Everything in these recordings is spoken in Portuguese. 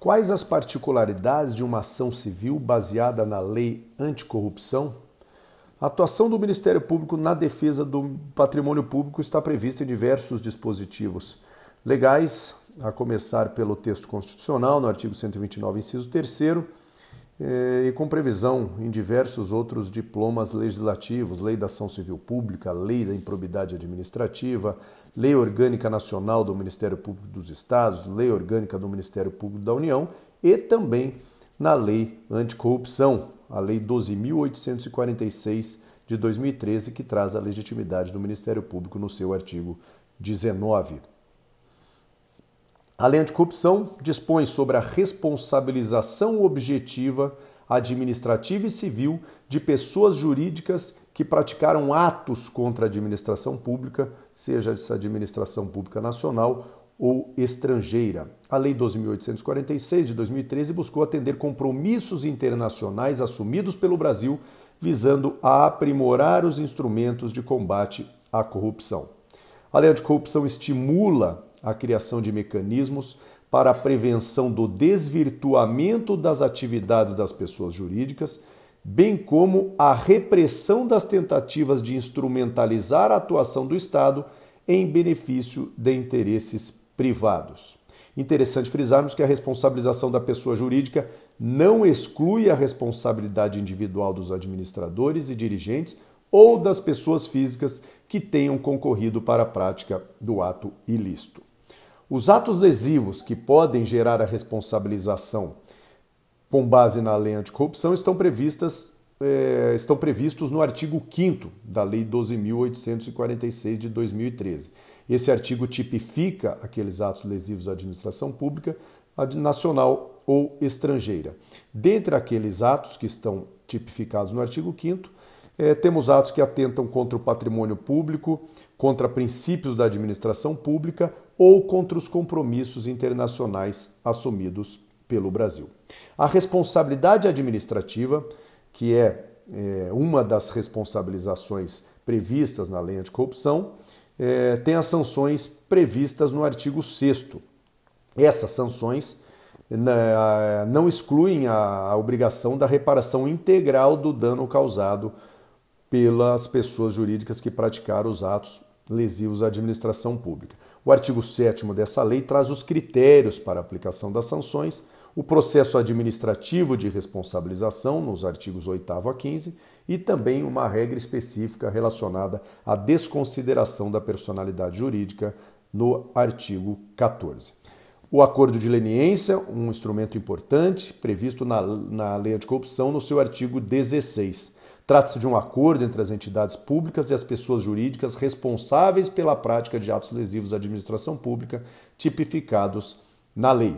Quais as particularidades de uma ação civil baseada na lei anticorrupção? A atuação do Ministério Público na defesa do patrimônio público está prevista em diversos dispositivos legais, a começar pelo texto constitucional, no artigo 129, inciso 3 eh, e com previsão em diversos outros diplomas legislativos, Lei da Ação Civil Pública, Lei da Improbidade Administrativa, Lei Orgânica Nacional do Ministério Público dos Estados, Lei Orgânica do Ministério Público da União e também na Lei Anticorrupção, a Lei 12.846 de 2013, que traz a legitimidade do Ministério Público no seu artigo 19. A lei anticorrupção dispõe sobre a responsabilização objetiva administrativa e civil de pessoas jurídicas que praticaram atos contra a administração pública, seja essa administração pública nacional ou estrangeira. A Lei 12.846 de 2013 buscou atender compromissos internacionais assumidos pelo Brasil, visando a aprimorar os instrumentos de combate à corrupção. A Lei Anticorrupção estimula a criação de mecanismos para a prevenção do desvirtuamento das atividades das pessoas jurídicas, bem como a repressão das tentativas de instrumentalizar a atuação do Estado em benefício de interesses privados. Interessante frisarmos que a responsabilização da pessoa jurídica não exclui a responsabilidade individual dos administradores e dirigentes ou das pessoas físicas que tenham concorrido para a prática do ato ilícito. Os atos lesivos que podem gerar a responsabilização com base na lei anticorrupção estão, previstas, é, estão previstos no artigo 5 da Lei 12.846 de 2013. Esse artigo tipifica aqueles atos lesivos à administração pública nacional ou estrangeira. Dentre aqueles atos que estão tipificados no artigo 5 é, temos atos que atentam contra o patrimônio público, contra princípios da administração pública ou contra os compromissos internacionais assumidos pelo Brasil. A responsabilidade administrativa, que é, é uma das responsabilizações previstas na lei anticorrupção, é, tem as sanções previstas no artigo 6. Essas sanções né, não excluem a obrigação da reparação integral do dano causado pelas pessoas jurídicas que praticaram os atos lesivos à administração pública. O artigo 7 dessa lei traz os critérios para a aplicação das sanções, o processo administrativo de responsabilização, nos artigos 8 a 15, e também uma regra específica relacionada à desconsideração da personalidade jurídica, no artigo 14. O acordo de leniência, um instrumento importante, previsto na, na Lei Anticorrupção, no seu artigo 16 Trata-se de um acordo entre as entidades públicas e as pessoas jurídicas responsáveis pela prática de atos lesivos à administração pública, tipificados na lei.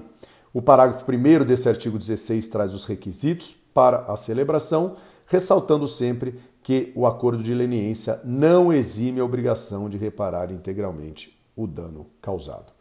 O parágrafo 1 desse artigo 16 traz os requisitos para a celebração, ressaltando sempre que o acordo de leniência não exime a obrigação de reparar integralmente o dano causado.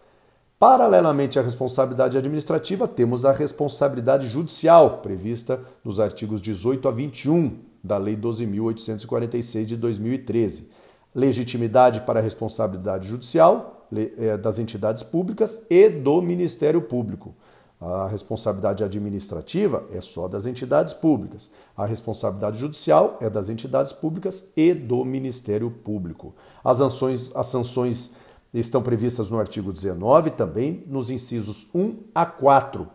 Paralelamente à responsabilidade administrativa, temos a responsabilidade judicial, prevista nos artigos 18 a 21 da Lei 12.846 de 2013. Legitimidade para a responsabilidade judicial é, das entidades públicas e do Ministério Público. A responsabilidade administrativa é só das entidades públicas. A responsabilidade judicial é das entidades públicas e do Ministério Público. As sanções, as sanções estão previstas no artigo 19, também nos incisos 1 a 4.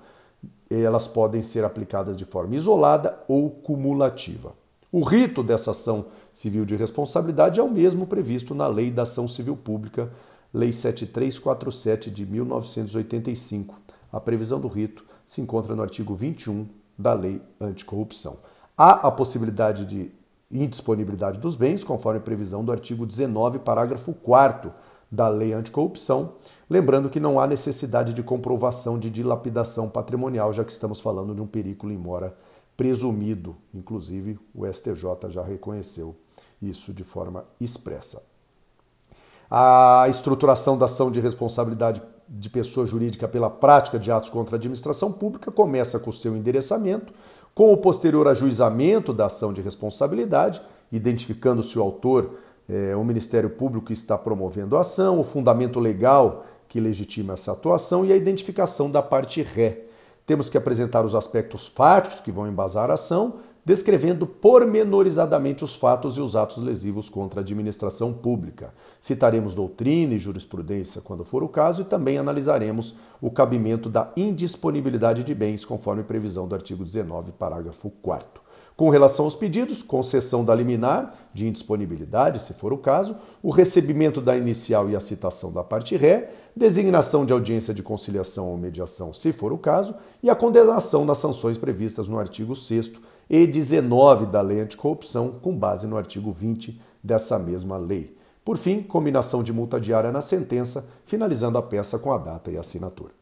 Elas podem ser aplicadas de forma isolada ou cumulativa. O rito dessa ação civil de responsabilidade é o mesmo previsto na Lei da Ação Civil Pública, Lei 7347 de 1985. A previsão do rito se encontra no artigo 21 da Lei Anticorrupção. Há a possibilidade de indisponibilidade dos bens, conforme previsão do artigo 19, parágrafo 4 da Lei Anticorrupção, lembrando que não há necessidade de comprovação de dilapidação patrimonial, já que estamos falando de um perículo em mora presumido. Inclusive, o STJ já reconheceu isso de forma expressa. A estruturação da ação de responsabilidade de pessoa jurídica pela prática de atos contra a administração pública começa com o seu endereçamento, com o posterior ajuizamento da ação de responsabilidade, identificando se o autor é o Ministério Público que está promovendo a ação, o fundamento legal que legitima essa atuação e a identificação da parte ré, temos que apresentar os aspectos fáticos que vão embasar a ação, descrevendo pormenorizadamente os fatos e os atos lesivos contra a administração pública. Citaremos doutrina e jurisprudência quando for o caso e também analisaremos o cabimento da indisponibilidade de bens, conforme previsão do artigo 19, parágrafo 4 com relação aos pedidos, concessão da liminar de indisponibilidade, se for o caso, o recebimento da inicial e a citação da parte ré, designação de audiência de conciliação ou mediação, se for o caso, e a condenação nas sanções previstas no artigo 6 e 19 da Lei Anticorrupção, com base no artigo 20 dessa mesma lei. Por fim, combinação de multa diária na sentença, finalizando a peça com a data e assinatura.